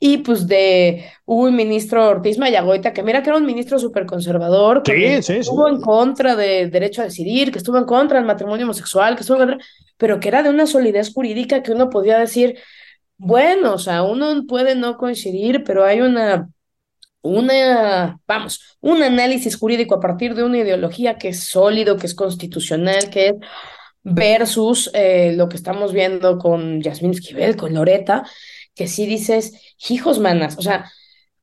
Y pues de un ministro Ortiz Mayagoita, que mira que era un ministro súper conservador, que sí, sí, estuvo sí. en contra del derecho a decidir, que estuvo en contra del matrimonio homosexual, que estuvo en contra, pero que era de una solidez jurídica que uno podía decir, bueno, o sea, uno puede no coincidir, pero hay una, una, vamos, un análisis jurídico a partir de una ideología que es sólido, que es constitucional, que es versus eh, lo que estamos viendo con Yasmín Esquivel, con Loreta, que sí dices, hijos manas, o sea,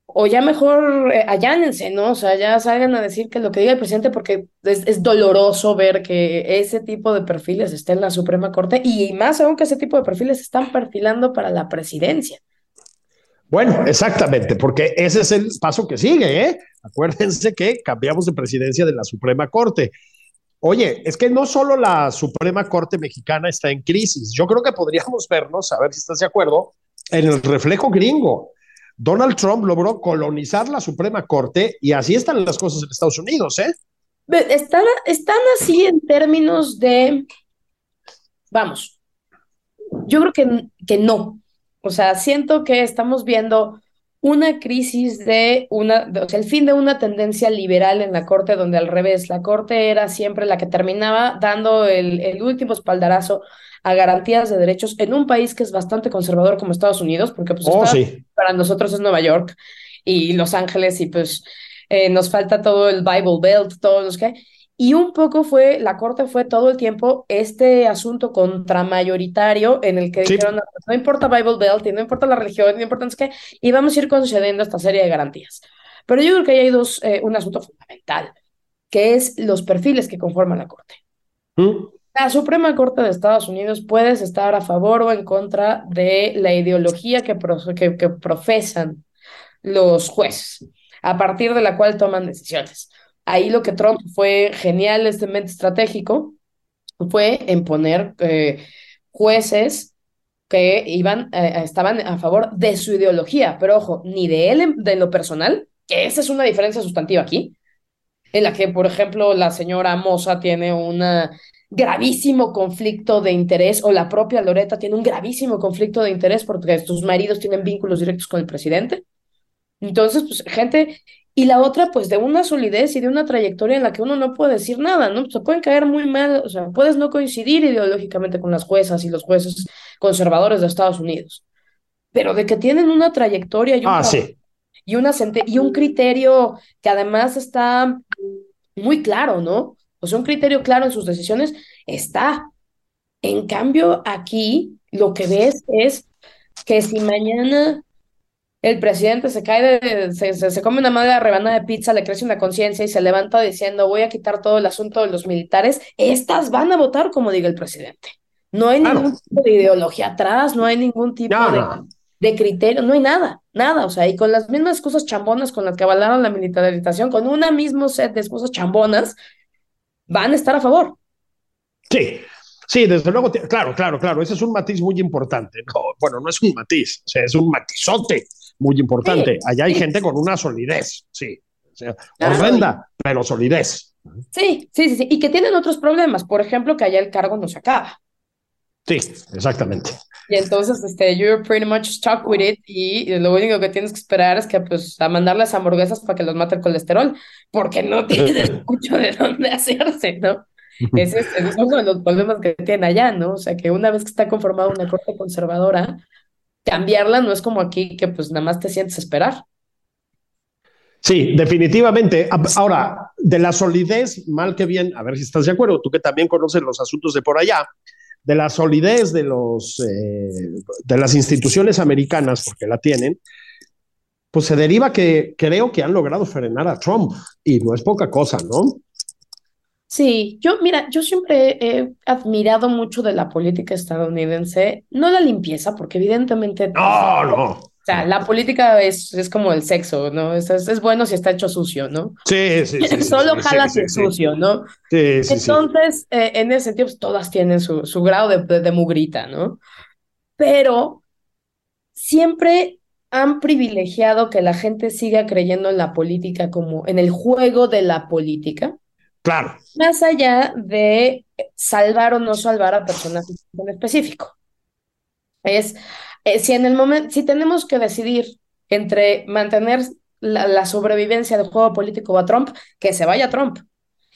o ya mejor eh, allánense, ¿no? O sea, ya salgan a decir que lo que diga el presidente, porque es, doloroso ver que ese tipo de perfiles está en la Suprema Corte y más aún que ese tipo de perfiles están perfilando para la presidencia. Bueno, exactamente, porque ese es el paso que sigue, ¿eh? Acuérdense que cambiamos de presidencia de la Suprema Corte. Oye, es que no solo la Suprema Corte mexicana está en crisis, yo creo que podríamos vernos, a ver si estás de acuerdo, en el reflejo gringo. Donald Trump logró colonizar la Suprema Corte y así están las cosas en Estados Unidos, ¿eh? Están, así en términos de, vamos, yo creo que, que no. O sea, siento que estamos viendo una crisis de una, o sea, el fin de una tendencia liberal en la Corte, donde al revés, la Corte era siempre la que terminaba dando el último espaldarazo a garantías de derechos en un país que es bastante conservador como Estados Unidos, porque pues oh, sí. para nosotros es Nueva York y Los Ángeles y pues eh, nos falta todo el Bible Belt, todos los que... Y un poco fue, la Corte fue todo el tiempo este asunto contramayoritario en el que dijeron, no, importa Bible Belt, no importa la religión, no importa qué, y vamos a ir concediendo esta serie de garantías. Pero yo creo que hay dos, eh, un asunto fundamental, que es los perfiles que conforman la Corte. ¿Mm? La Suprema Corte de Estados Unidos puedes estar a favor o en contra de la ideología que, que, que profesan los jueces, a partir de la cual toman decisiones. Ahí lo que Trump fue genial, este mente estratégico, fue en poner eh, jueces que iban, eh, estaban a favor de su ideología, pero ojo, ni de él de lo personal, que esa es una diferencia sustantiva aquí, en la que, por ejemplo, la señora Mosa tiene un gravísimo conflicto de interés, o la propia Loreta tiene un gravísimo conflicto de interés porque sus maridos tienen vínculos directos con el presidente. Entonces, pues, gente y la otra, pues de una solidez y de una trayectoria en la que uno no puede decir nada, ¿no? Se pueden caer muy mal, o sea, puedes no coincidir ideológicamente con las juezas y los jueces conservadores de Estados Unidos, pero de que tienen una trayectoria y un, ah, y, una y un criterio que además está muy claro, ¿no? Sea, un criterio claro en sus decisiones está. En cambio, aquí lo que ves es que si mañana el presidente se cae de, se, se, come una madre rebanada de pizza, le crece una conciencia y se levanta diciendo voy a quitar todo el asunto de los militares, estas van a votar como diga el presidente. No hay ningún tipo de ideología atrás, no hay ningún tipo de, de, criterio, no hay nada, nada. O sea, y con las mismas cosas chambonas con las que avalaron la militarización, con una mismo set de cosas chambonas, van a estar a favor. Sí, Sí, desde luego, claro, claro, claro, ese es un matiz muy importante. bueno, no es un matiz, o sea, es un matizote muy importante. Allá hay gente con una solidez, sí. O sea, horrenda, pero solidez. Sí, sí, sí, sí. Y que tienen otros problemas. Por ejemplo, que allá el cargo no se acaba. Sí, exactamente. Y entonces, este, you're pretty much stuck with it y lo único que tienes que esperar es que, pues, a mandarles hamburguesas para que los mate el colesterol, porque no tienen mucho de dónde hacerse, ¿no? Ese es, ese es, uno de los problemas que tienen allá, ¿no? O sea, que una vez que está conformada una corte conservadora, cambiarla no es como aquí que pues nada más te sientes esperar. Sí, definitivamente. Ahora, de la solidez, mal que bien, a ver si estás de acuerdo, tú que también conoces los asuntos de por allá, de la solidez de, los, eh, de las instituciones americanas, porque la tienen, pues se deriva que creo que han logrado frenar a Trump, y no es poca cosa, ¿no? Sí, yo, mira, yo siempre he admirado mucho de la política estadounidense, no la limpieza, porque evidentemente... No, no. O sea, la política es, es como el sexo, ¿no? Es, es, bueno si está hecho sucio, ¿no? Sí, sí, sí. Solo jala si es sucio, ¿no? Sí, sí, Entonces, eh, en ese sentido, pues, todas tienen su, su grado de, de mugrita, ¿no? Pero siempre han privilegiado que la gente siga creyendo en la política como en el juego de la política Claro. Más allá de salvar o no salvar a personajes en específico. Es eh, si en el momento, si tenemos que decidir entre mantener la, sobrevivencia del juego político a Trump, que se vaya Trump.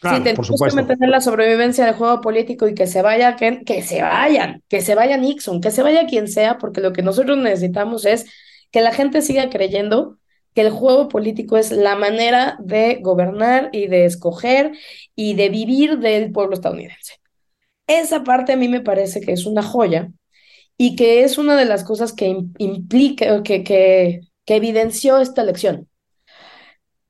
si tenemos que mantener la sobrevivencia del juego político y que se vaya, que, que se vayan, que se vaya Nixon, que se vaya quien sea, porque lo que nosotros necesitamos es que la gente siga creyendo que el juego político es la manera de gobernar y de escoger y de vivir del pueblo estadounidense. Esa parte a mí me parece que es una joya y que es una de las cosas que implica, que, que, que evidenció esta elección.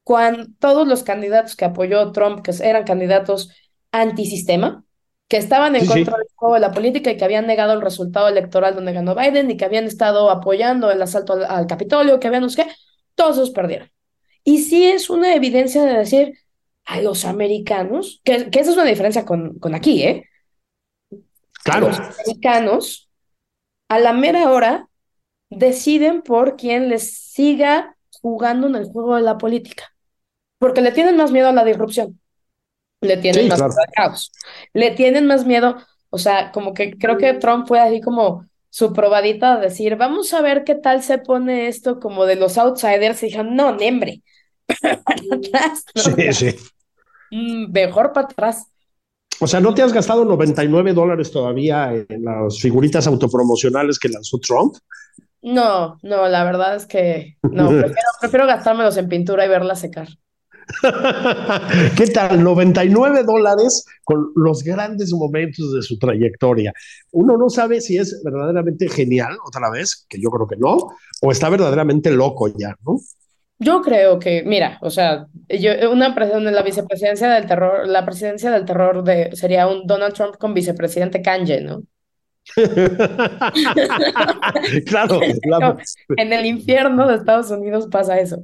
Cuando todos los candidatos que apoyó Trump, que eran candidatos antisistema, que estaban en contra del juego de la política y que habían negado el resultado electoral donde ganó Biden y que habían estado apoyando el asalto al, Capitolio, que habían, no sé qué, todos los perdieron. Y sí es una evidencia de decir a los americanos, que, que esa es una diferencia con, con aquí, ¿eh? Claro. Los americanos, a la mera hora, deciden por quién les siga jugando en el juego de la política. Porque le tienen más miedo a la disrupción. Le tienen más miedo al caos. Le tienen más miedo, o sea, como que creo que Trump fue así como su probadita de decir, vamos a ver qué tal se pone esto como de los outsiders. Y dijeron, no, nembre. atrás. Sí, sí. Mm, mejor para atrás. O sea, ¿no te has gastado 99 dólares todavía en las figuritas autopromocionales que lanzó Trump? No, no, la verdad es que no, prefiero, prefiero gastármelos en pintura y verla secar. ¿Qué tal? 99 dólares con los grandes momentos de su trayectoria. Uno no sabe si es verdaderamente genial, otra vez, que yo creo que no, o está verdaderamente loco ya, ¿no? Yo creo que, mira, o sea, yo, una la vicepresidencia del terror, la presidencia del terror de, sería un Donald Trump con vicepresidente Kanye, ¿no? claro, claro. En el infierno de Estados Unidos pasa eso.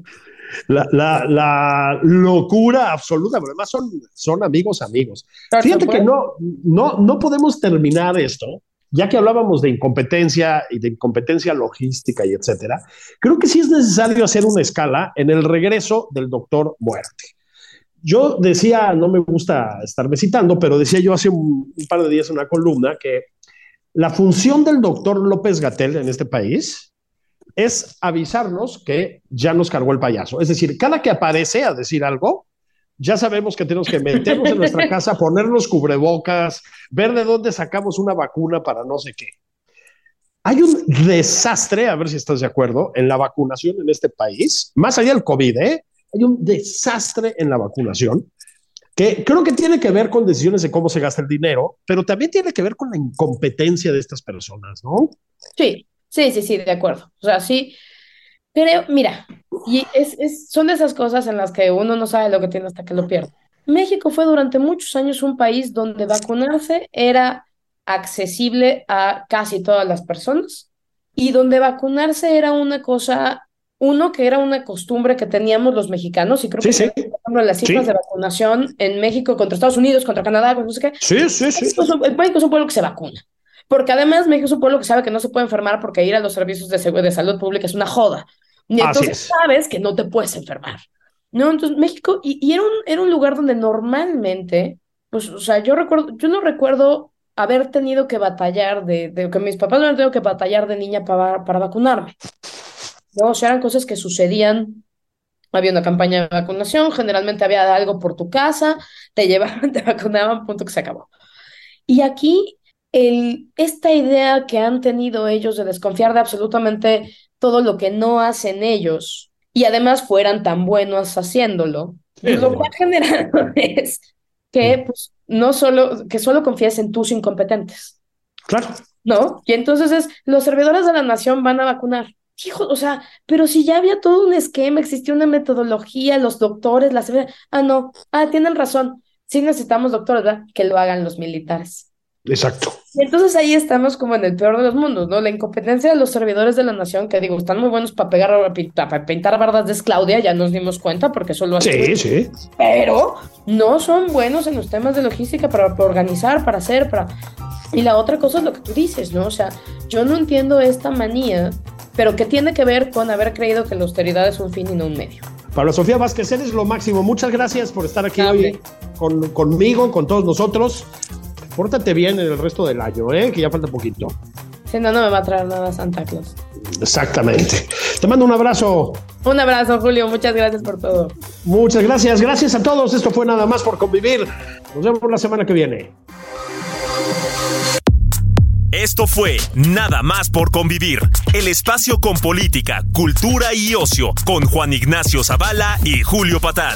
La, la, la, locura absoluta, pero además son, son amigos, amigos. Fíjate que no, no, no podemos terminar esto, ya que hablábamos de incompetencia y de incompetencia logística y etcétera. Creo que sí es necesario hacer una escala en el regreso del doctor Muerte. Yo decía, no me gusta estarme citando, pero decía yo hace un, un par de días en una columna que la función del doctor López Gatel en este país es avisarnos que ya nos cargó el payaso. Es decir, cada que aparece a decir algo, ya sabemos que tenemos que meternos en nuestra casa, ponernos cubrebocas, ver de dónde sacamos una vacuna para no sé qué. Hay un desastre, a ver si estás de acuerdo, en la vacunación en este país, más allá del COVID, ¿eh? Hay un desastre en la vacunación que creo que tiene que ver con decisiones de cómo se gasta el dinero, pero también tiene que ver con la incompetencia de estas personas, ¿no? Sí, Sí, sí, sí, de acuerdo. O sea, sí. Pero mira, y es, es, son de esas cosas en las que uno no sabe lo que tiene hasta que lo pierde. México fue durante muchos años un país donde vacunarse era accesible a casi todas las personas y donde vacunarse era una cosa, uno que era una costumbre que teníamos los mexicanos y creo que sí. por ejemplo, las cifras de vacunación en México contra Estados Unidos, contra Canadá, no sé qué. Sí, sí, sí. México es un pueblo que se vacuna. Porque además México es un pueblo que sabe que no se puede enfermar porque ir a los servicios de, de salud pública es una joda. Y entonces sabes que no te puedes enfermar. ¿no? Entonces México, y, y, era, un, era un lugar donde normalmente, pues, o sea, yo recuerdo, yo no recuerdo haber tenido que batallar de, de que mis papás no han tenido que batallar de niña para, para vacunarme. ¿no? O sea, eran cosas que sucedían había una campaña de vacunación, generalmente había algo por tu casa, te llevaban, te vacunaban, punto que se acabó. Y aquí el, esta idea que han tenido ellos de desconfiar de absolutamente todo lo que no hacen ellos y además fueran tan buenos haciéndolo, lo que ha generado es que pues, no solo, que solo confíes en tus incompetentes. Claro. ¿No? Y entonces es, los servidores de la nación van a vacunar. Hijo, o sea, pero si ya había todo un esquema, existía una metodología, los doctores, las... Ah, no, ah, tienen razón. Sí necesitamos doctores, ¿verdad? Que lo hagan los militares. Exacto. Y entonces ahí estamos como en el peor de los mundos, ¿no? La incompetencia de los servidores de la nación, que digo, están muy buenos para pegar, para pintar bardas de Claudia, ya nos dimos cuenta, porque eso lo hacen. Sí, sí. Pero no son buenos en los temas de logística para, para organizar, para hacer, para. Y la otra cosa es lo que tú dices, ¿no? O sea, yo no entiendo esta manía, pero que tiene que ver con haber creído que la austeridad es un fin y no un medio. Pablo Sofía Vázquez, eres lo máximo. Muchas gracias por estar aquí hoy con, conmigo, con todos nosotros. Pórtate bien en el resto del año, ¿eh? que ya falta poquito. Si no, no me va a traer nada Santa Claus. Exactamente. Te mando un abrazo. Un abrazo, Julio. Muchas gracias por todo. Muchas gracias. Gracias a todos. Esto fue nada más por convivir. Nos vemos la semana que viene. Esto fue Nada más por convivir, el espacio con política, cultura y ocio, con Juan Ignacio Zavala y Julio Patán.